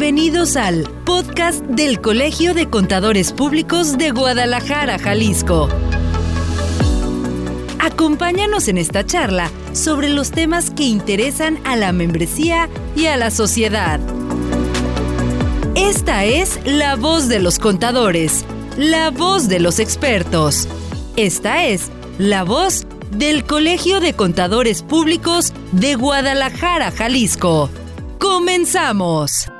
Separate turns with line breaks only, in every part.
Bienvenidos al podcast del Colegio de Contadores Públicos de Guadalajara, Jalisco. Acompáñanos en esta charla sobre los temas que interesan a la membresía y a la sociedad. Esta es la voz de los contadores, la voz de los expertos. Esta es la voz del Colegio de Contadores Públicos de Guadalajara, Jalisco. ¡Comenzamos!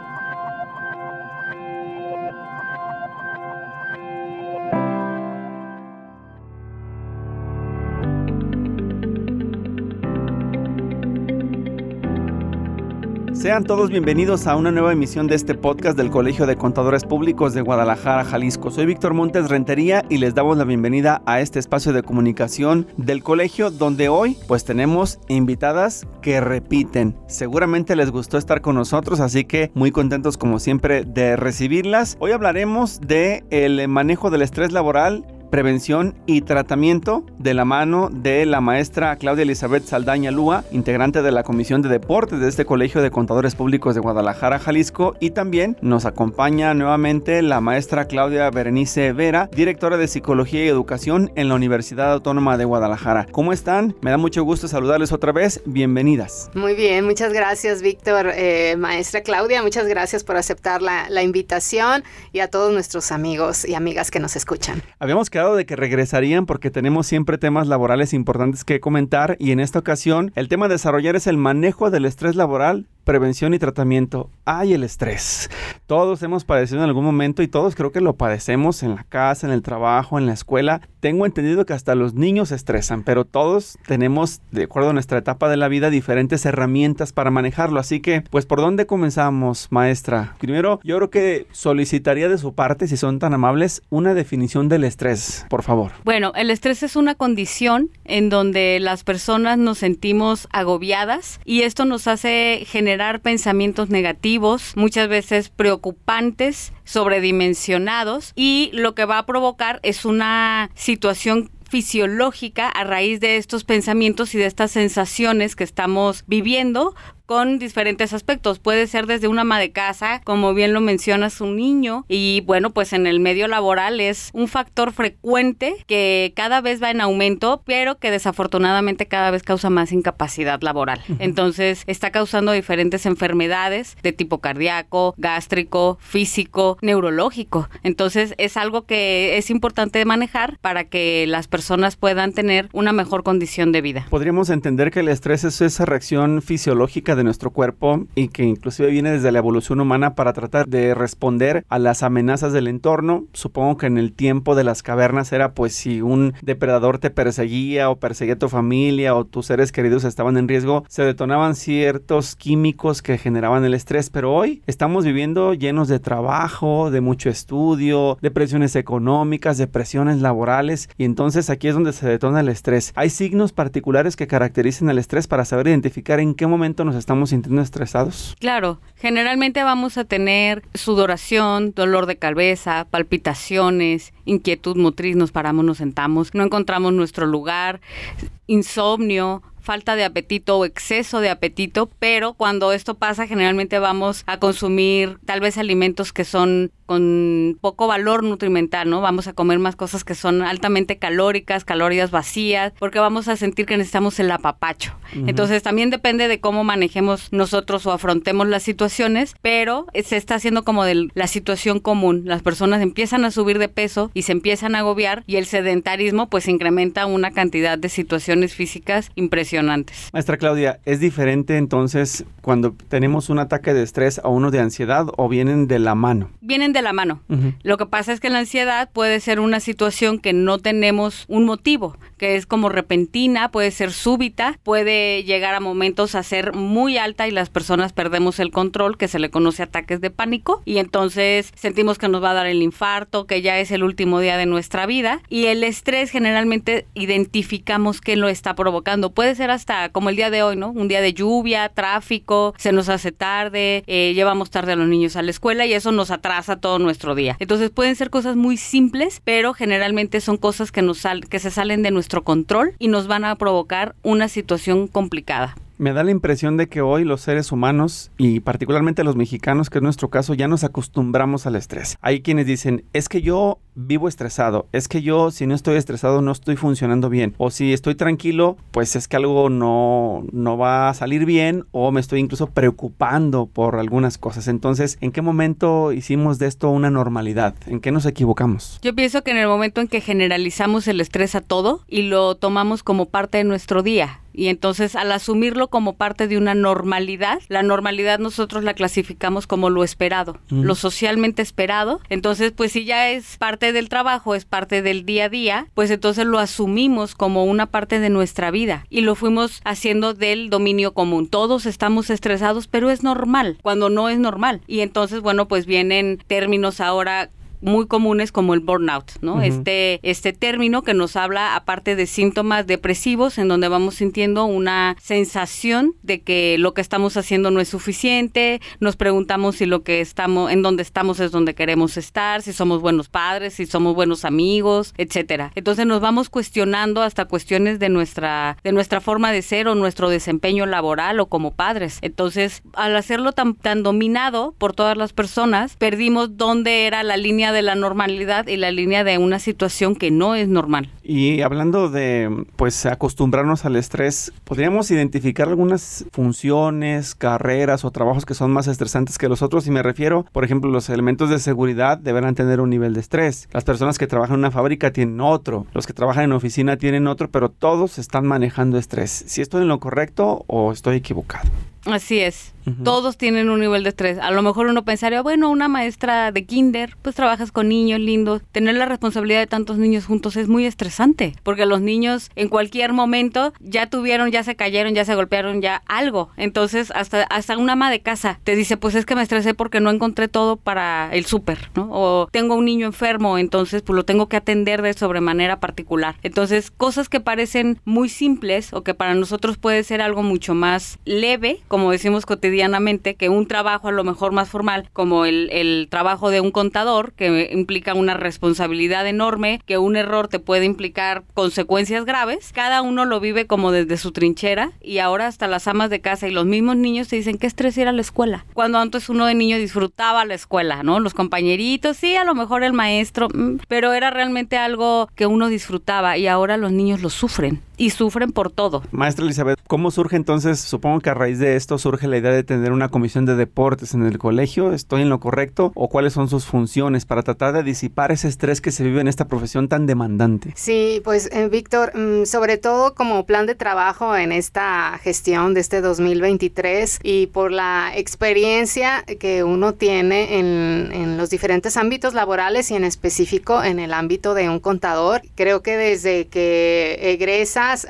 Sean todos bienvenidos a una nueva emisión de este podcast del Colegio de Contadores Públicos de Guadalajara, Jalisco. Soy Víctor Montes Rentería y les damos la bienvenida a este espacio de comunicación del colegio donde hoy pues tenemos invitadas que repiten. Seguramente les gustó estar con nosotros, así que muy contentos como siempre de recibirlas. Hoy hablaremos de el manejo del estrés laboral prevención y tratamiento de la mano de la maestra Claudia Elizabeth Saldaña Lúa, integrante de la Comisión de Deportes de este Colegio de Contadores Públicos de Guadalajara, Jalisco, y también nos acompaña nuevamente la maestra Claudia Berenice Vera, directora de Psicología y Educación en la Universidad Autónoma de Guadalajara. ¿Cómo están? Me da mucho gusto saludarles otra vez. Bienvenidas.
Muy bien, muchas gracias Víctor, eh, maestra Claudia, muchas gracias por aceptar la, la invitación y a todos nuestros amigos y amigas que nos escuchan.
Habíamos quedado de que regresarían porque tenemos siempre temas laborales importantes que comentar y en esta ocasión el tema a desarrollar es el manejo del estrés laboral prevención y tratamiento. Hay el estrés. Todos hemos padecido en algún momento y todos creo que lo padecemos en la casa, en el trabajo, en la escuela. Tengo entendido que hasta los niños se estresan, pero todos tenemos, de acuerdo a nuestra etapa de la vida, diferentes herramientas para manejarlo. Así que, pues, ¿por dónde comenzamos, maestra? Primero, yo creo que solicitaría de su parte, si son tan amables, una definición del estrés, por favor.
Bueno, el estrés es una condición en donde las personas nos sentimos agobiadas y esto nos hace generar pensamientos negativos, muchas veces preocupantes, sobredimensionados y lo que va a provocar es una situación fisiológica a raíz de estos pensamientos y de estas sensaciones que estamos viviendo con diferentes aspectos. Puede ser desde una ama de casa, como bien lo mencionas, un niño. Y bueno, pues en el medio laboral es un factor frecuente que cada vez va en aumento, pero que desafortunadamente cada vez causa más incapacidad laboral. Entonces está causando diferentes enfermedades de tipo cardíaco, gástrico, físico, neurológico. Entonces es algo que es importante manejar para que las personas puedan tener una mejor condición de vida.
Podríamos entender que el estrés es esa reacción fisiológica de nuestro cuerpo y que inclusive viene desde la evolución humana para tratar de responder a las amenazas del entorno. Supongo que en el tiempo de las cavernas era pues si un depredador te perseguía o perseguía a tu familia o tus seres queridos estaban en riesgo, se detonaban ciertos químicos que generaban el estrés, pero hoy estamos viviendo llenos de trabajo, de mucho estudio, de presiones económicas, de presiones laborales y entonces aquí es donde se detona el estrés. Hay signos particulares que caracterizan el estrés para saber identificar en qué momento nos estamos estamos sintiendo estresados?
Claro, generalmente vamos a tener sudoración, dolor de cabeza, palpitaciones, inquietud motriz, nos paramos, nos sentamos, no encontramos nuestro lugar, insomnio, falta de apetito o exceso de apetito, pero cuando esto pasa generalmente vamos a consumir tal vez alimentos que son con poco valor nutrimental, ¿no? Vamos a comer más cosas que son altamente calóricas, calorías vacías, porque vamos a sentir que necesitamos el apapacho. Entonces también depende de cómo manejemos nosotros o afrontemos las situaciones, pero se está haciendo como de la situación común. Las personas empiezan a subir de peso y se empiezan a agobiar y el sedentarismo pues incrementa una cantidad de situaciones físicas impresionantes.
Maestra Claudia, ¿es diferente entonces cuando tenemos un ataque de estrés o uno de ansiedad o vienen de la mano?
Vienen de la mano. Lo que pasa es que la ansiedad puede ser una situación que no tenemos un motivo, que es como repentina, puede ser súbita, puede llegar a momentos a ser muy alta y las personas perdemos el control, que se le conoce ataques de pánico, y entonces sentimos que nos va a dar el infarto, que ya es el último día de nuestra vida, y el estrés generalmente identificamos qué lo está provocando. Puede ser hasta como el día de hoy, ¿no? Un día de lluvia, tráfico, se nos hace tarde, eh, llevamos tarde a los niños a la escuela y eso nos atrasa todo nuestro día. Entonces pueden ser cosas muy simples, pero generalmente son cosas que nos sal que se salen de nuestro control y nos van a provocar una situación complicada.
Me da la impresión de que hoy los seres humanos y particularmente los mexicanos, que es nuestro caso, ya nos acostumbramos al estrés. Hay quienes dicen, es que yo vivo estresado, es que yo si no estoy estresado no estoy funcionando bien, o si estoy tranquilo, pues es que algo no, no va a salir bien o me estoy incluso preocupando por algunas cosas. Entonces, ¿en qué momento hicimos de esto una normalidad? ¿En qué nos equivocamos?
Yo pienso que en el momento en que generalizamos el estrés a todo y lo tomamos como parte de nuestro día, y entonces al asumirlo como parte de una normalidad, la normalidad nosotros la clasificamos como lo esperado, lo socialmente esperado. Entonces, pues si ya es parte del trabajo, es parte del día a día, pues entonces lo asumimos como una parte de nuestra vida y lo fuimos haciendo del dominio común. Todos estamos estresados, pero es normal, cuando no es normal. Y entonces, bueno, pues vienen términos ahora muy comunes como el burnout, ¿no? Este este término que nos habla aparte de síntomas depresivos en donde vamos sintiendo una sensación de que lo que estamos haciendo no es suficiente, nos preguntamos si lo que estamos en donde estamos es donde queremos estar, si somos buenos padres, si somos buenos amigos, etcétera. Entonces nos vamos cuestionando hasta cuestiones de nuestra de nuestra forma de ser o nuestro desempeño laboral o como padres. Entonces, al hacerlo tan tan dominado por todas las personas, perdimos dónde era la línea de la normalidad y la línea de una situación que no es normal.
Y hablando de, pues, acostumbrarnos al estrés, ¿podríamos identificar algunas funciones, carreras o trabajos que son más estresantes que los otros? Y me refiero, por ejemplo, los elementos de seguridad deberán tener un nivel de estrés. Las personas que trabajan en una fábrica tienen otro. Los que trabajan en oficina tienen otro, pero todos están manejando estrés. ¿Si estoy en lo correcto o estoy equivocado?
Así es. Todos tienen un nivel de estrés. A lo mejor uno pensaría, bueno, una maestra de kinder, pues trabajas con niños lindos. Tener la responsabilidad de tantos niños juntos es muy estresante, porque los niños en cualquier momento ya tuvieron, ya se cayeron, ya se golpearon, ya algo. Entonces, hasta, hasta una ama de casa te dice, pues es que me estresé porque no encontré todo para el súper, ¿no? O tengo un niño enfermo, entonces pues lo tengo que atender de sobremanera particular. Entonces, cosas que parecen muy simples o que para nosotros puede ser algo mucho más leve, como decimos cotidianamente, que un trabajo a lo mejor más formal, como el, trabajo de un contador, que implica una responsabilidad enorme, que un error te puede implicar consecuencias graves, cada uno lo vive como desde su trinchera y ahora hasta las amas de casa y los mismos niños te dicen que estrés ir a la escuela. Cuando antes uno de niño disfrutaba la escuela, ¿no? Los compañeritos, sí, a lo mejor el maestro, mm, pero era realmente algo que uno disfrutaba y ahora los niños lo sufren y sufren por todo.
Maestra Elizabeth, ¿cómo surge entonces? Supongo que a raíz de esto surge la idea de tener una comisión de deportes en el colegio. ¿Estoy en lo correcto? ¿O cuáles son sus funciones para tratar de disipar ese estrés que se vive en esta profesión tan demandante?
Sí, pues eh, Víctor, mm, sobre todo como plan de trabajo en esta gestión de este 2023 y por la experiencia que uno tiene en, en los diferentes ámbitos laborales y en específico en el ámbito de un contador, creo que desde que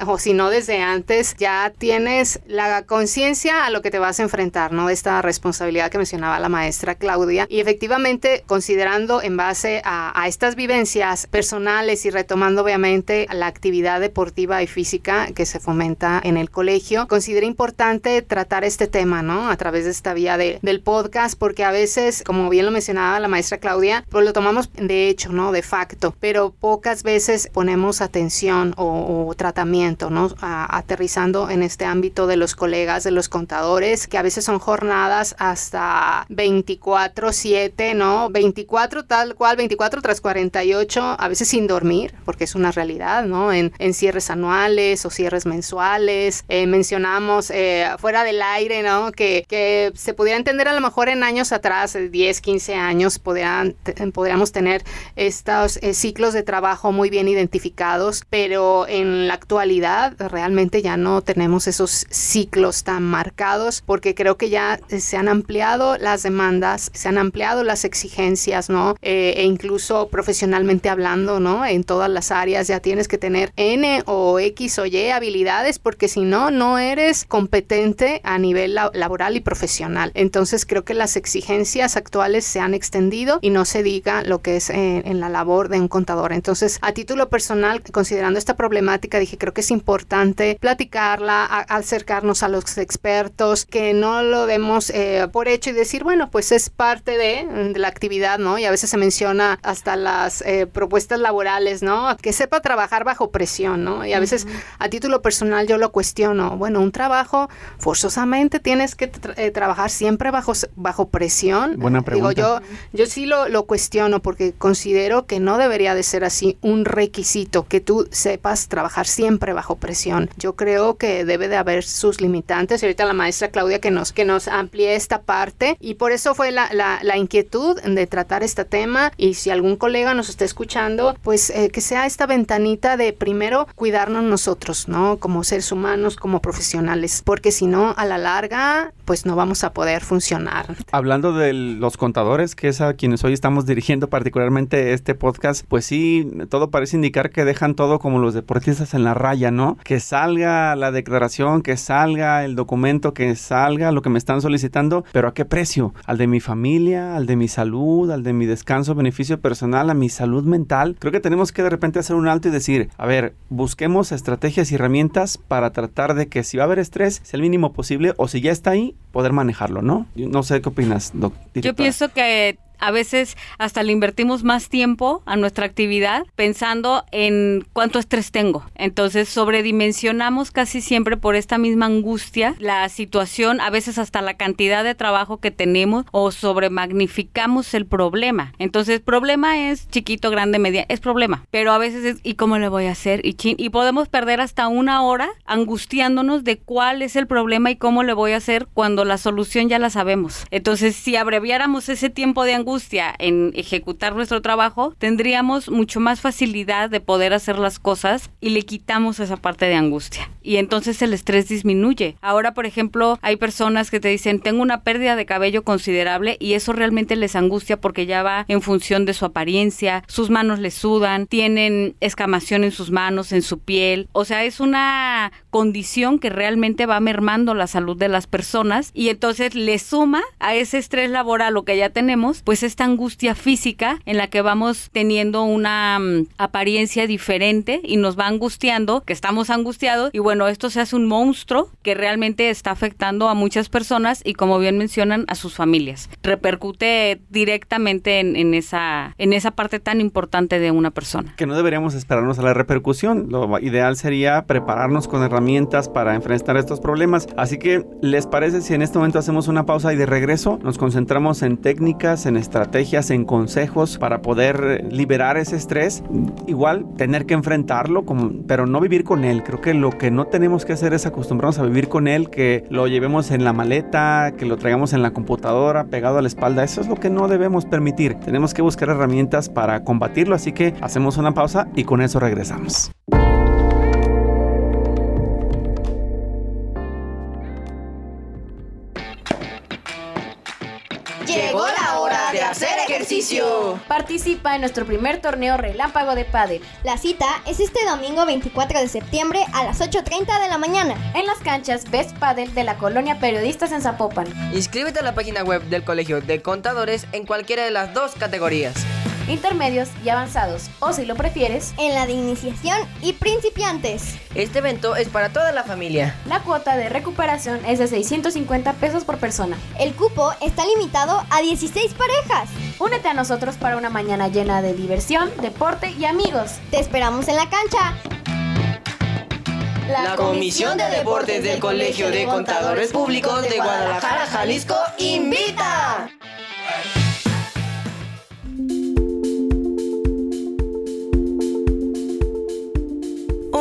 o si no desde antes ya tienes la conciencia a lo que te vas a enfrentar, ¿no? Esta responsabilidad que mencionaba la maestra Claudia. Y efectivamente, considerando en base a, estas vivencias personales y retomando obviamente la actividad deportiva y física que se fomenta en el colegio, considero importante tratar este tema, ¿no? A través de esta vía del podcast, porque a veces, como bien lo mencionaba la maestra Claudia, pues lo tomamos de hecho, ¿no? De facto, pero pocas veces ponemos atención o, tratamiento, ¿no? aterrizando en este ámbito de los colegas, de los contadores, que a veces son jornadas hasta 24/7, ¿no? 24 tal cual, 24 tras 48, a veces sin dormir, porque es una realidad, ¿no? En, en cierres anuales o cierres mensuales. Eh, mencionamos eh, fuera del aire, ¿no? Que, que, se pudiera entender a lo mejor en años atrás, 10, 15 años, podrían, podríamos tener estos eh, ciclos de trabajo muy bien identificados, pero en la actualidad realmente ya no tenemos esos ciclos tan marcados porque creo que ya se han ampliado las demandas, se han ampliado las exigencias, ¿no? Eh, e incluso profesionalmente hablando, ¿no? En todas las áreas ya tienes que tener N o X o Y habilidades porque si no, no eres competente a nivel laboral y profesional. Entonces creo que las exigencias actuales se han extendido y no se diga lo que es en, en la labor de un contador. Entonces, a título personal, considerando esta problemática, dije, creo que es importante platicarla, acercarnos a los expertos, que no lo demos eh, por hecho y decir, bueno, pues es parte de, la actividad, ¿no? Y a veces se menciona hasta las eh, propuestas laborales, ¿no? Que sepa trabajar bajo presión, ¿no? Y a veces a título personal yo lo cuestiono. Bueno, un trabajo forzosamente tienes que eh, trabajar siempre bajo, bajo presión.
Buena pregunta.
Digo, yo, yo sí lo, lo cuestiono porque considero que no debería de ser así un requisito que tú sepas trabajar siempre bajo presión. Yo creo que debe de haber sus limitantes. Y ahorita la maestra Claudia que nos, que nos amplíe esta parte. Y por eso fue la, la, inquietud de tratar este tema. Y si algún colega nos está escuchando, pues eh, que sea esta ventanita de primero cuidarnos nosotros, ¿no? Como seres humanos, como profesionales. Porque si no, a la larga, pues no vamos a poder funcionar.
Hablando de los contadores, que es a quienes hoy estamos dirigiendo particularmente este podcast, pues sí, todo parece indicar que dejan todo como los deportistas en la raya, ¿no? Que salga la declaración, que salga el documento, que salga lo que me están solicitando, pero ¿a qué precio? ¿Al de mi familia, al de mi salud, al de mi descanso, beneficio personal, a mi salud mental? Creo que tenemos que de repente hacer un alto y decir, a ver, busquemos estrategias y herramientas para tratar de que si va a haber estrés, sea el mínimo posible o si ya está ahí, poder manejarlo, ¿no? No sé qué opinas, doctor.
Yo pienso que a veces hasta le invertimos más tiempo a nuestra actividad pensando en cuánto estrés tengo. Entonces sobredimensionamos casi siempre por esta misma angustia la situación, a veces hasta la cantidad de trabajo que tenemos o sobremagnificamos el problema. Entonces, problema es chiquito, grande, media, es problema. Pero a veces es, ¿y cómo le voy a hacer? Y, y podemos perder hasta una hora angustiándonos de cuál es el problema y cómo le voy a hacer cuando la solución ya la sabemos. Entonces, si abreviáramos ese tiempo de angustia, angustia en ejecutar nuestro trabajo, tendríamos mucho más facilidad de poder hacer las cosas y le quitamos esa parte de angustia. Y entonces el estrés disminuye. Ahora, por ejemplo, hay personas que te dicen, tengo una pérdida de cabello considerable y eso realmente les angustia porque ya va en función de su apariencia, sus manos les sudan, tienen escamación en sus manos, en su piel. O sea, es una condición que realmente va mermando la salud de las personas y entonces le suma a ese estrés laboral lo que ya tenemos, pues esta angustia física en la que vamos teniendo una mm, apariencia diferente y nos va angustiando, que estamos angustiados y bueno, esto se hace un monstruo que realmente está afectando a muchas personas y como bien mencionan a sus familias. Repercute directamente en, esa, en esa parte tan importante de una persona.
Que no deberíamos esperarnos a la repercusión. Lo ideal sería prepararnos con herramientas para enfrentar estos problemas. Así que, ¿les parece si en este momento hacemos una pausa y de regreso nos concentramos en técnicas, en estrategias, en consejos para poder liberar ese estrés. Igual tener que enfrentarlo, como, pero no vivir con él. Creo que lo que no tenemos que hacer es acostumbrarnos a vivir con él, que lo llevemos en la maleta, que lo traigamos en la computadora, pegado a la espalda. Eso es lo que no debemos permitir. Tenemos que buscar herramientas para combatirlo. Así que hacemos una pausa y con eso regresamos.
Participa en nuestro primer torneo relámpago de pádel.
La cita es este domingo 24 de septiembre a las 8.30 de la mañana.
En las canchas Best Padel de la colonia Periodistas en Zapopan.
Inscríbete a la página web del Colegio de Contadores en cualquiera de las dos categorías
intermedios y avanzados, o si lo prefieres,
en la de iniciación y principiantes.
Este evento es para toda la familia.
La cuota de recuperación es de 650 pesos por persona.
El cupo está limitado a 16 parejas.
Únete a nosotros para una mañana llena de diversión, deporte y amigos.
Te esperamos en la cancha.
La Comisión de Deportes del Colegio de Contadores Públicos de Guadalajara, Jalisco, invita.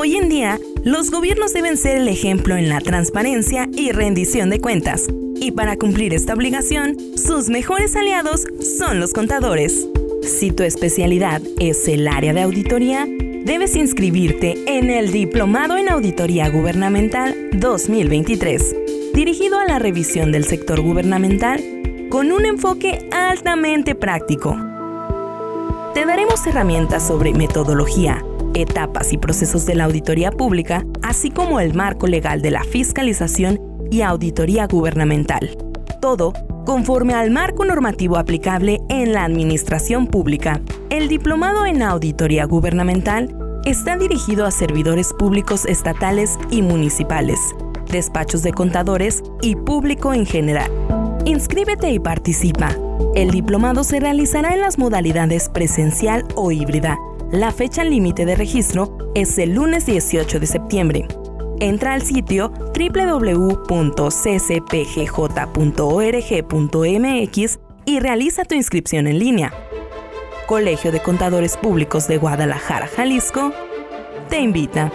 Hoy en día, los gobiernos deben ser el ejemplo en la transparencia y rendición de cuentas. Y para cumplir esta obligación, sus mejores aliados son los contadores. Si tu especialidad es el área de auditoría, debes inscribirte en el Diplomado en Auditoría Gubernamental 2023, dirigido a la revisión del sector gubernamental con un enfoque altamente práctico. Te daremos herramientas sobre metodología, etapas y procesos de la auditoría pública, así como el marco legal de la fiscalización y auditoría gubernamental. Todo conforme al marco normativo aplicable en la administración pública. El diplomado en auditoría gubernamental está dirigido a servidores públicos estatales y municipales, despachos de contadores y público en general. Inscríbete y participa. El diplomado se realizará en las modalidades presencial o híbrida. La fecha límite de registro es el lunes 18 de septiembre. Entra al sitio www.ccpgj.org.mx y realiza tu inscripción en línea. Colegio de Contadores Públicos de Guadalajara, Jalisco, te invita.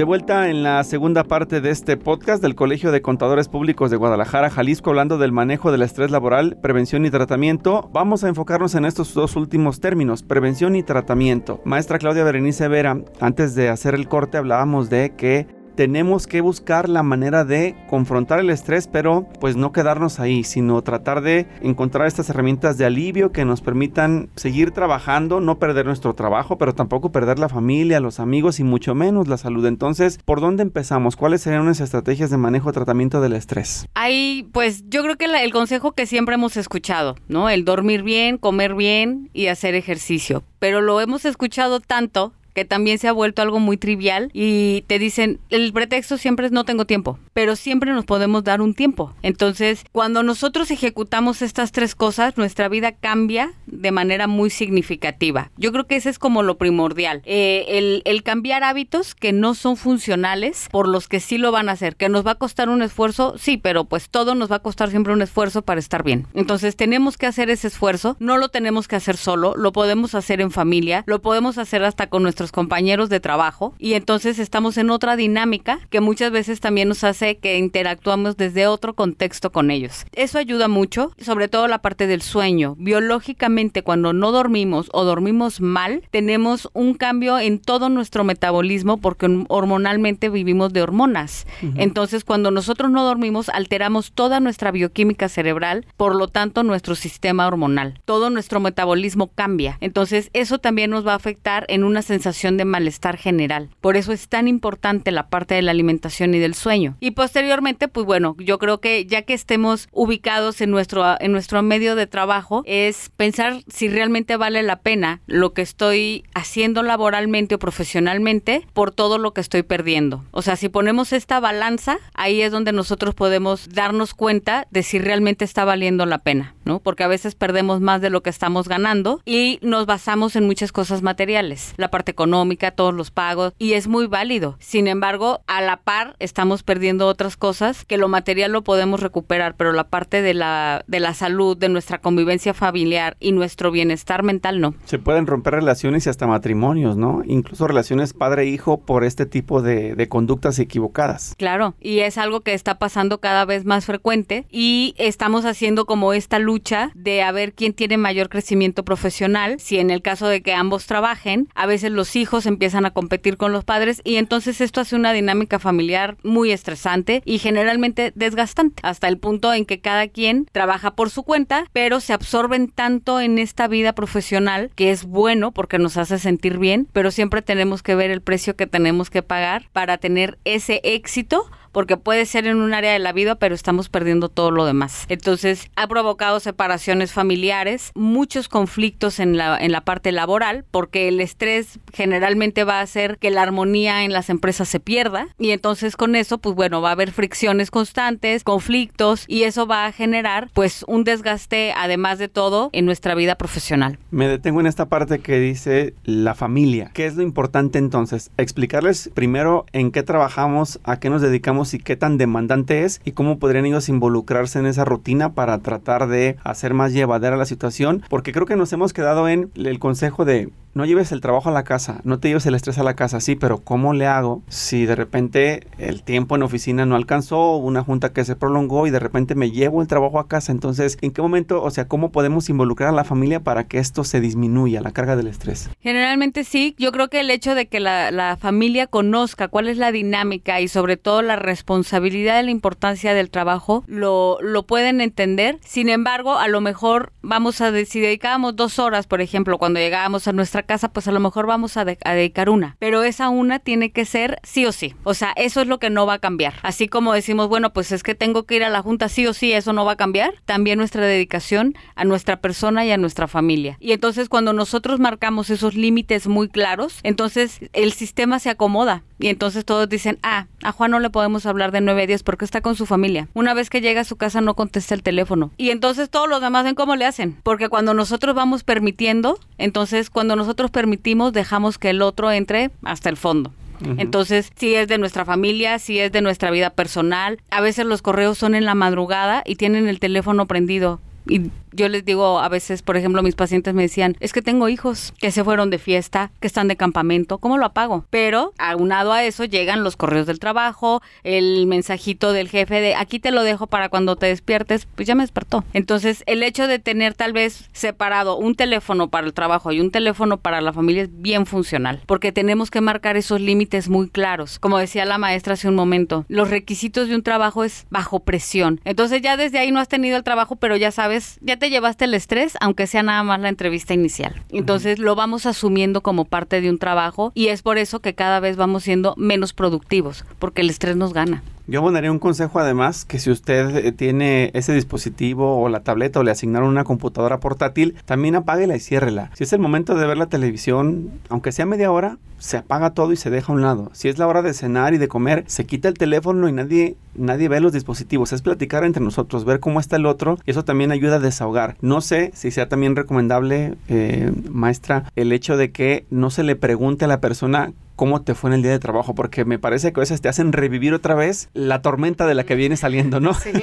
De vuelta en la segunda parte de este podcast del Colegio de Contadores Públicos de Guadalajara, Jalisco, hablando del manejo del estrés laboral, prevención y tratamiento, vamos a enfocarnos en estos dos últimos términos, prevención y tratamiento. Maestra Claudia Berenice Vera, antes de hacer el corte hablábamos de que tenemos que buscar la manera de confrontar el estrés, pero pues no quedarnos ahí, sino tratar de encontrar estas herramientas de alivio que nos permitan seguir trabajando, no perder nuestro trabajo, pero tampoco perder la familia, los amigos y mucho menos la salud. Entonces, ¿por dónde empezamos? ¿Cuáles serían unas estrategias de manejo tratamiento del estrés?
Ahí, pues yo creo que el consejo que siempre hemos escuchado, ¿no? El dormir bien, comer bien y hacer ejercicio. Pero lo hemos escuchado tanto también se ha vuelto algo muy trivial y te dicen, el pretexto siempre es no tengo tiempo, pero siempre nos podemos dar un tiempo. Entonces, cuando nosotros ejecutamos estas tres cosas, nuestra vida cambia de manera muy significativa. Yo creo que ese es como lo primordial. Eh, el cambiar hábitos que no son funcionales por los que sí lo van a hacer, que nos va a costar un esfuerzo, sí, pero pues todo nos va a costar siempre un esfuerzo para estar bien. Entonces, tenemos que hacer ese esfuerzo, no lo tenemos que hacer solo, lo podemos hacer en familia, lo podemos hacer hasta con nuestros compañeros de trabajo y entonces estamos en otra dinámica que muchas veces también nos hace que interactuamos desde otro contexto con ellos. Eso ayuda mucho, sobre todo la parte del sueño. Biológicamente, cuando no dormimos o dormimos mal, tenemos un cambio en todo nuestro metabolismo porque hormonalmente vivimos de hormonas. Entonces, cuando nosotros no dormimos, alteramos toda nuestra bioquímica cerebral, por lo tanto, nuestro sistema hormonal. Todo nuestro metabolismo cambia. Entonces, eso también nos va a afectar en una de malestar general. Por eso es tan importante la parte de la alimentación y del sueño. Y posteriormente, pues bueno, yo creo que ya que estemos ubicados en nuestro, en nuestro medio de trabajo, es pensar si realmente vale la pena lo que estoy haciendo laboralmente o profesionalmente por todo lo que estoy perdiendo. O sea, si ponemos esta balanza, ahí es donde nosotros podemos darnos cuenta de si realmente está valiendo la pena, ¿no? Porque a veces perdemos más de lo que estamos ganando y nos basamos en muchas cosas materiales. La parte económica, todos los pagos, y es muy válido. Sin embargo, a la par estamos perdiendo otras cosas que lo material lo podemos recuperar, pero la parte de la, de la salud, de nuestra convivencia familiar y nuestro bienestar mental no.
Se pueden romper relaciones y hasta matrimonios, ¿no? Incluso relaciones padre-hijo por este tipo de, de conductas equivocadas.
Claro, y es algo que está pasando cada vez más frecuente y estamos haciendo como esta lucha de a ver quién tiene mayor crecimiento profesional, si en el caso de que ambos trabajen, a veces los hijos empiezan a competir con los padres y entonces esto hace una dinámica familiar muy estresante y generalmente desgastante, hasta el punto en que cada quien trabaja por su cuenta, pero se absorben tanto en esta vida profesional que es bueno porque nos hace sentir bien, pero siempre tenemos que ver el precio que tenemos que pagar para tener ese éxito porque puede ser en un área de la vida, pero estamos perdiendo todo lo demás. Entonces, ha provocado separaciones familiares, muchos conflictos en la, en la parte laboral, porque el estrés generalmente va a hacer que la armonía en las empresas se pierda y entonces con eso, pues bueno, va a haber fricciones constantes, conflictos y eso va a generar pues un desgaste, además de todo, en nuestra vida profesional.
Me detengo en esta parte que dice la familia. ¿Qué es lo importante entonces? Explicarles primero en qué trabajamos, a qué nos dedicamos y qué tan demandante es y cómo podrían ellos involucrarse en esa rutina para tratar de hacer más llevadera la situación, porque creo que nos hemos quedado en el consejo de no lleves el trabajo a la casa, no te lleves el estrés a la casa, sí, pero ¿cómo le hago si de repente el tiempo en oficina no alcanzó, una junta que se prolongó y de repente me llevo el trabajo a casa? Entonces, ¿en qué momento, o sea, cómo podemos involucrar a la familia para que esto se disminuya, la carga del estrés?
Generalmente sí, yo creo que el hecho de que la, familia conozca cuál es la dinámica y sobre todo la responsabilidad de la importancia del trabajo, lo, lo pueden entender. Sin embargo, a lo mejor vamos a decir, dedicábamos dos horas, por ejemplo, cuando llegábamos a nuestra casa, pues a lo mejor vamos a, dedicar una, pero esa una tiene que ser sí o sí. O sea, eso es lo que no va a cambiar. Así como decimos, bueno, pues es que tengo que ir a la junta sí o sí, eso no va a cambiar. También nuestra dedicación a nuestra persona y a nuestra familia. Y entonces cuando nosotros marcamos esos límites muy claros, entonces el sistema se acomoda. Y entonces todos dicen, ah, a Juan no le podemos hablar de 9 a 10 porque está con su familia. Una vez que llega a su casa no contesta el teléfono. Y entonces todos los demás ven cómo le hacen. Porque cuando nosotros vamos permitiendo, entonces cuando nosotros permitimos, dejamos que el otro entre hasta el fondo. Entonces, si es de nuestra familia, si es de nuestra vida personal, a veces los correos son en la madrugada y tienen el teléfono prendido. Y yo les digo a veces, por ejemplo, mis pacientes me decían, es que tengo hijos que se fueron de fiesta, que están de campamento, ¿cómo lo apago? Pero aunado a eso llegan los correos del trabajo, el mensajito del jefe de aquí te lo dejo para cuando te despiertes, pues ya me despertó. Entonces, el hecho de tener tal vez separado un teléfono para el trabajo y un teléfono para la familia es bien funcional, porque tenemos que marcar esos límites muy claros. Como decía la maestra hace un momento, los requisitos de un trabajo es bajo presión. Entonces, ya desde ahí no has tenido el trabajo, pero ya sabes, ya te llevaste el estrés, aunque sea nada más la entrevista inicial. Entonces lo vamos asumiendo como parte de un trabajo y es por eso que cada vez vamos siendo menos productivos, porque el estrés nos gana.
Yo daría un consejo además que si usted eh, tiene ese dispositivo o la tableta o le asignaron una computadora portátil, también apáguela y ciérrela. Si es el momento de ver la televisión, aunque sea media hora, se apaga todo y se deja a un lado. Si es la hora de cenar y de comer, se quita el teléfono y nadie nadie ve los dispositivos. Es platicar entre nosotros, ver cómo está el otro y eso también ayuda a desahogar. No sé si sea también recomendable, eh, maestra, el hecho de que no se le pregunte a la persona cómo te fue en el día de trabajo, porque me parece que a veces te hacen revivir otra vez la tormenta de la que viene saliendo, ¿no? Sí.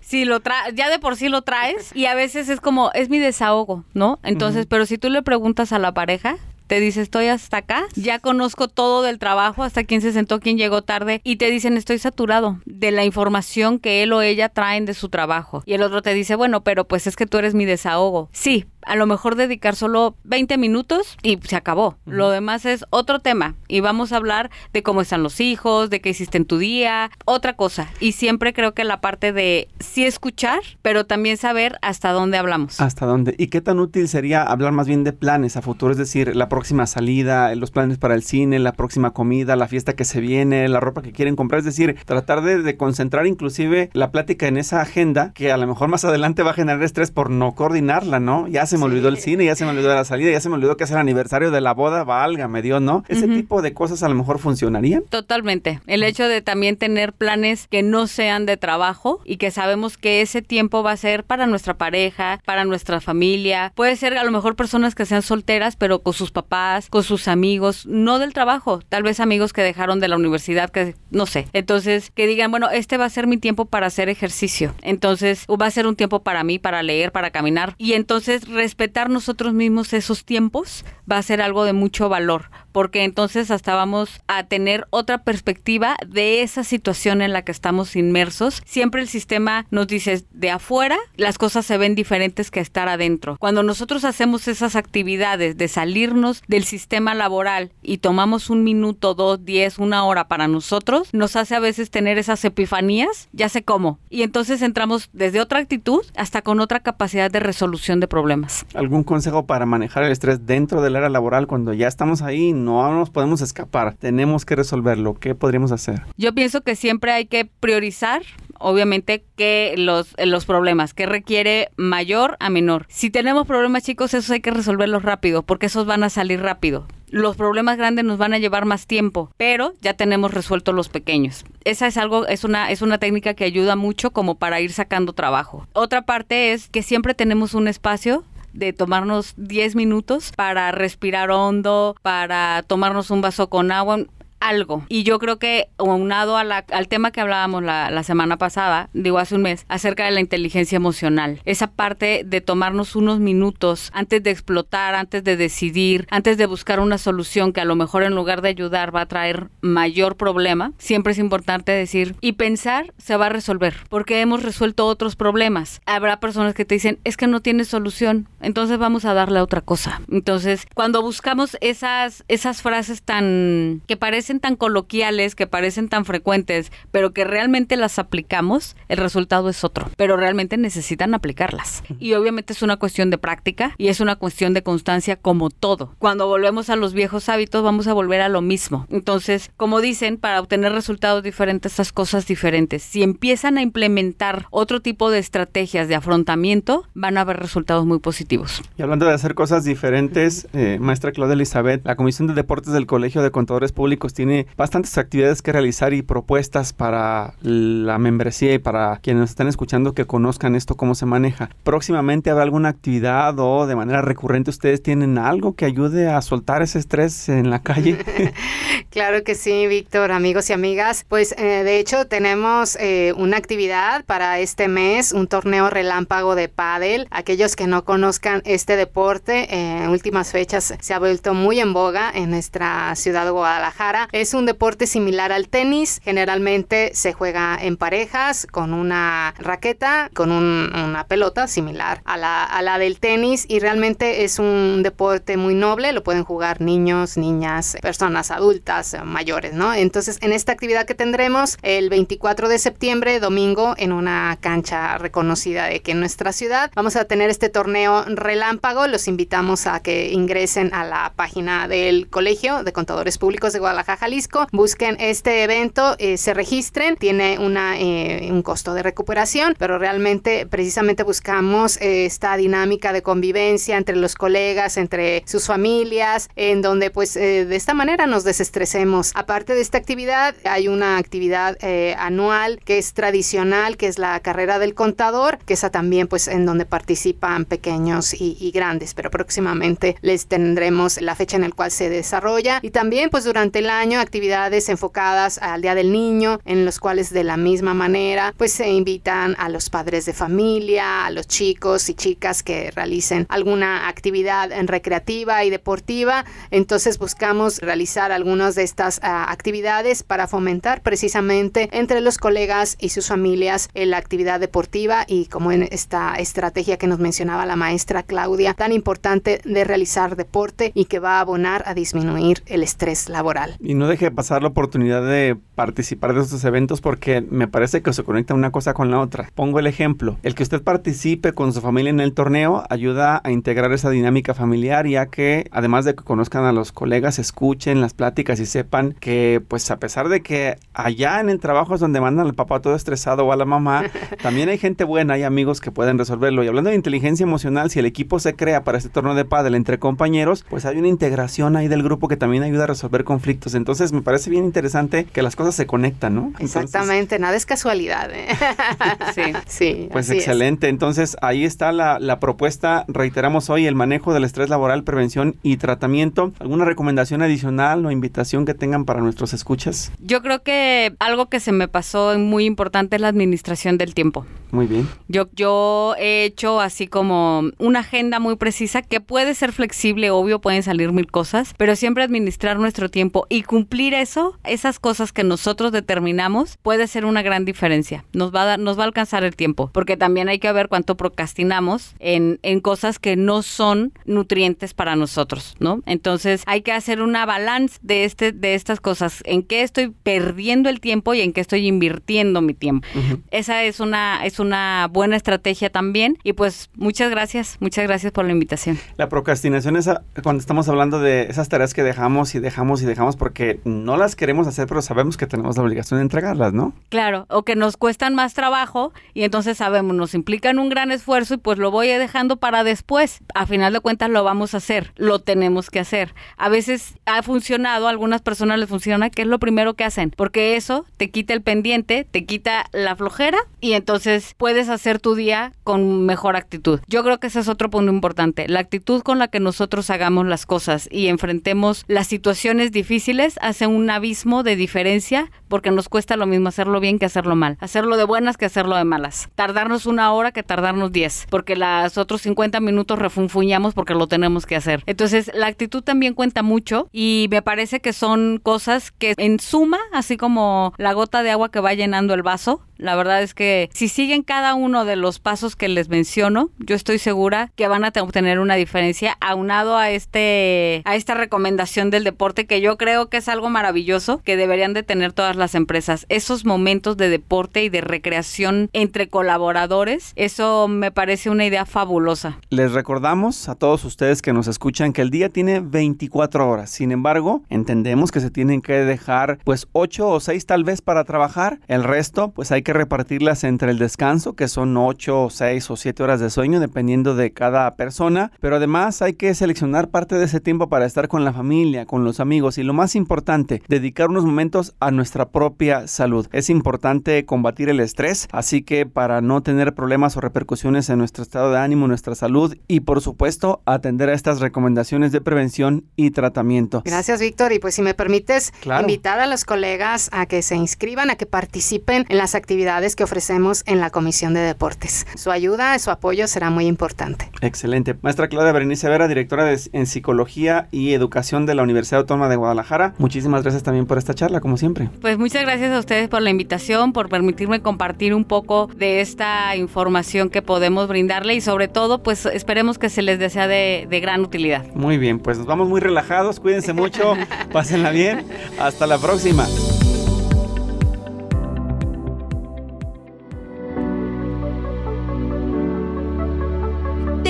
Sí, lo tra ya de por sí lo traes y a veces es como, es mi desahogo, ¿no? Entonces, pero si tú le preguntas a la pareja, te dice estoy hasta acá, ya conozco todo del trabajo, hasta quién se sentó, quién llegó tarde y te dicen estoy saturado de la información que él o ella traen de su trabajo. Y el otro te dice, bueno, pero pues es que tú eres mi desahogo. Sí, a lo mejor dedicar solo 20 minutos y se acabó. Lo demás es otro tema y vamos a hablar de cómo están los hijos, de qué hiciste en tu día, otra cosa. Y siempre creo que la parte de sí escuchar, pero también saber hasta dónde hablamos.
Hasta dónde. ¿Y qué tan útil sería hablar más bien de planes a futuro? Es decir, la próxima salida, los planes para el cine, la próxima comida, la fiesta que se viene, la ropa que quieren comprar. Es decir, tratar de, de concentrar inclusive la plática en esa agenda que a lo mejor más adelante va a generar estrés por no coordinarla, ¿no? Ya se me olvidó el cine, ya se me olvidó la salida, ya se me olvidó que es el aniversario de la boda, valga, me dio, ¿no? Ese tipo de cosas a lo mejor funcionarían.
Totalmente. El hecho de también tener planes que no sean de trabajo y que sabemos que ese tiempo va a ser para nuestra pareja, para nuestra familia. Puede ser a lo mejor personas que sean solteras, pero con sus papás, con sus amigos, no del trabajo, tal vez amigos que dejaron de la universidad, que no sé. Entonces, que digan, bueno, este va a ser mi tiempo para hacer ejercicio. Entonces, va a ser un tiempo para mí, para leer, para caminar. Y entonces, respetar nosotros mismos esos tiempos va a ser algo de mucho valor, porque entonces hasta vamos a tener otra perspectiva de esa situación en la que estamos inmersos. Siempre el sistema nos dice de afuera las cosas se ven diferentes que estar adentro. Cuando nosotros hacemos esas actividades de salirnos del sistema laboral y tomamos un minuto, dos, diez, una hora para nosotros, nos hace a veces tener esas epifanías, ya sé cómo. Y entonces entramos desde otra actitud hasta con otra capacidad de resolución de problemas.
¿Algún consejo para manejar el estrés dentro del área laboral cuando ya estamos ahí? No nos podemos escapar, tenemos que resolverlo. ¿Qué podríamos hacer?
Yo pienso que siempre hay que priorizar obviamente que los, los problemas, que requiere mayor a menor. Si tenemos problemas chicos, esos hay que resolverlos rápido, porque esos van a salir rápido. Los problemas grandes nos van a llevar más tiempo, pero ya tenemos resueltos los pequeños. Esa es algo, es una, es una técnica que ayuda mucho como para ir sacando trabajo. Otra parte es que siempre tenemos un espacio de tomarnos 10 minutos para respirar hondo, para tomarnos un vaso con agua algo. Y yo creo que aunado a al tema que hablábamos la, la, semana pasada, digo hace un mes, acerca de la inteligencia emocional, esa parte de tomarnos unos minutos antes de explotar, antes de decidir, antes de buscar una solución que a lo mejor en lugar de ayudar va a traer mayor problema, siempre es importante decir y pensar se va a resolver, porque hemos resuelto otros problemas. Habrá personas que te dicen, es que no tiene solución, entonces vamos a darle otra cosa. Entonces, cuando buscamos esas, esas frases tan que parecen parecen tan coloquiales, que parecen tan frecuentes, pero que realmente las aplicamos, el resultado es otro. Pero realmente necesitan aplicarlas. Y obviamente es una cuestión de práctica y es una cuestión de constancia como todo. Cuando volvemos a los viejos hábitos, vamos a volver a lo mismo. Entonces, como dicen, para obtener resultados diferentes, estas cosas diferentes. Si empiezan a implementar otro tipo de estrategias de afrontamiento, van a haber resultados muy positivos.
Y hablando de hacer cosas diferentes, eh, maestra Claudia Elizabeth, la Comisión de Deportes del Colegio de Contadores Públicos tiene bastantes actividades que realizar y propuestas para la membresía y para quienes nos están escuchando que conozcan esto, cómo se maneja. Próximamente habrá alguna actividad o de manera recurrente ustedes tienen algo que ayude a soltar ese estrés en la calle.
claro que sí, Víctor, amigos y amigas. Pues eh, de hecho tenemos eh, una actividad para este mes, un torneo relámpago de pádel. Aquellos que no conozcan este deporte, eh, en últimas fechas se ha vuelto muy en boga en nuestra ciudad de Guadalajara. Es un deporte similar al tenis. Generalmente se juega en parejas con una raqueta, con una pelota similar a la, a la del tenis y realmente es un deporte muy noble. Lo pueden jugar niños, niñas, personas adultas, mayores, ¿no? Entonces, en esta actividad que tendremos el 24 de septiembre, domingo, en una cancha reconocida de que en nuestra ciudad, vamos a tener este torneo relámpago. Los invitamos a que ingresen a la página del Colegio de Contadores Públicos de Guadalajara, Jalisco, busquen este evento, eh, se registren, tiene una, eh, un costo de recuperación, pero realmente precisamente buscamos eh, esta dinámica de convivencia entre los colegas, entre sus familias, en donde pues de esta manera nos desestresemos. Aparte de esta actividad, hay una actividad anual que es tradicional, que es la carrera del contador, que esa también pues en donde participan pequeños y, y grandes, pero próximamente les tendremos la fecha en la cual se desarrolla y también pues durante el año actividades enfocadas al Día del Niño, en los cuales de la misma manera pues se invitan a los padres de familia, a los chicos y chicas que realicen alguna actividad recreativa y deportiva. Entonces buscamos realizar algunas de estas uh, actividades para fomentar precisamente entre los colegas y sus familias la actividad deportiva y como en esta estrategia que nos mencionaba la maestra Claudia, tan importante de realizar deporte y que va a abonar a disminuir el estrés laboral.
No deje de pasar la oportunidad de participar de estos eventos porque me parece que se conecta una cosa con la otra. Pongo el ejemplo, el que usted participe con su familia en el torneo ayuda a integrar esa dinámica familiar ya que además de que conozcan a los colegas, escuchen las pláticas y sepan que pues a pesar de que allá en el trabajo es donde mandan al papá todo estresado o a la mamá, también hay gente buena, hay amigos que pueden resolverlo. Y hablando de inteligencia emocional, si el equipo se crea para este torneo de pádel entre compañeros, pues hay una integración ahí del grupo que también ayuda a resolver conflictos. Entonces me parece bien interesante que las cosas se conectan, ¿no?
Exactamente, nada es casualidad. ¿eh?
sí.
sí.
Pues excelente. Entonces ahí está la, la propuesta, reiteramos hoy, el manejo del estrés laboral, prevención y tratamiento. ¿Alguna recomendación adicional o invitación que tengan para nuestros escuchas?
Yo creo que algo que se me pasó muy importante es la administración del tiempo.
Muy bien.
Yo, yo he hecho así como una agenda muy precisa que puede ser flexible, obvio, pueden salir mil cosas, pero siempre administrar nuestro tiempo y cumplir eso, esas cosas que nosotros determinamos, puede ser una gran diferencia. Nos va a, dar, nos va a alcanzar el tiempo, porque también hay que ver cuánto procrastinamos en, en cosas que no son nutrientes para nosotros, ¿no? Entonces hay que hacer una balance de, este, de estas cosas, en qué estoy perdiendo el tiempo y en qué estoy invirtiendo mi tiempo. Uh -huh. Esa es una, es una buena estrategia también. Y pues muchas gracias, muchas gracias por la invitación.
La procrastinación es cuando estamos hablando de esas tareas que dejamos y dejamos y dejamos porque no las queremos hacer, pero sabemos que tenemos la obligación de entregarlas, ¿no?
Claro, o que nos cuestan más trabajo y entonces sabemos, nos implican un gran esfuerzo y pues lo voy dejando para después. A final de cuentas lo vamos a hacer, lo tenemos que hacer. A veces ha funcionado, a algunas personas les funciona, que es lo primero que hacen, porque eso te quita el pendiente, te quita la flojera y entonces puedes hacer tu día con mejor actitud. Yo creo que ese es otro punto importante. La actitud con la que nosotros hagamos las cosas y enfrentemos las situaciones difíciles hace un abismo de diferencia porque nos cuesta lo mismo hacerlo bien que hacerlo mal. Hacerlo de buenas que hacerlo de malas. Tardarnos una hora que tardarnos diez. Porque los otros 50 minutos refunfuñamos porque lo tenemos que hacer. Entonces, la actitud también cuenta mucho y me parece que son cosas que en suma, así como la gota de agua que va llenando el vaso, La verdad es que si siguen cada uno de los pasos que les menciono, yo estoy segura que van a obtener una diferencia aunado a este a esta recomendación del deporte que yo creo que es algo maravilloso que deberían de tener todas las empresas. Esos momentos de deporte y de recreación entre colaboradores, eso me parece una idea fabulosa.
Les recordamos a todos ustedes que nos escuchan que el día tiene 24 horas. Sin embargo, entendemos que se tienen que dejar pues 8 o 6 tal vez para trabajar. El resto pues hay repartirlas entre el descanso, que son 8, 6 o 7 horas de sueño, dependiendo de cada persona. Pero además hay que seleccionar parte de ese tiempo para estar con la familia, con los amigos y lo más importante, dedicar unos momentos a nuestra propia salud. Es importante combatir el estrés, así que para no tener problemas o repercusiones en nuestro estado de ánimo, nuestra salud y por supuesto atender a estas recomendaciones de prevención y tratamiento.
Gracias Víctor y pues si me permites invitar a los colegas a que se inscriban, a que participen en las actividades que ofrecemos en la Comisión de Deportes. Su ayuda, su apoyo será muy importante.
Excelente. Maestra Claudia Berenice Vera, directora de, en Psicología y Educación de la Universidad Autónoma de Guadalajara. Muchísimas gracias también por esta charla, como siempre.
Pues muchas gracias a ustedes por la invitación, por permitirme compartir un poco de esta información que podemos brindarle y sobre todo, pues esperemos que se les desea de, de gran utilidad.
Muy bien, pues nos vamos muy relajados, cuídense mucho, pásenla bien. Hasta la próxima.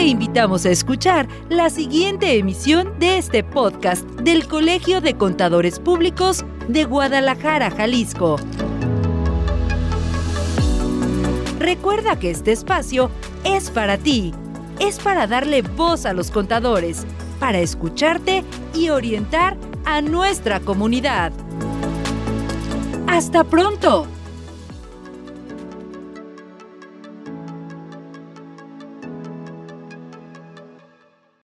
Invitamos a escuchar la siguiente emisión de este podcast del Colegio de Contadores Públicos de Guadalajara, Jalisco. Recuerda que este espacio es para ti, es para darle voz a los contadores, para escucharte y orientar a nuestra comunidad. ¡Hasta pronto!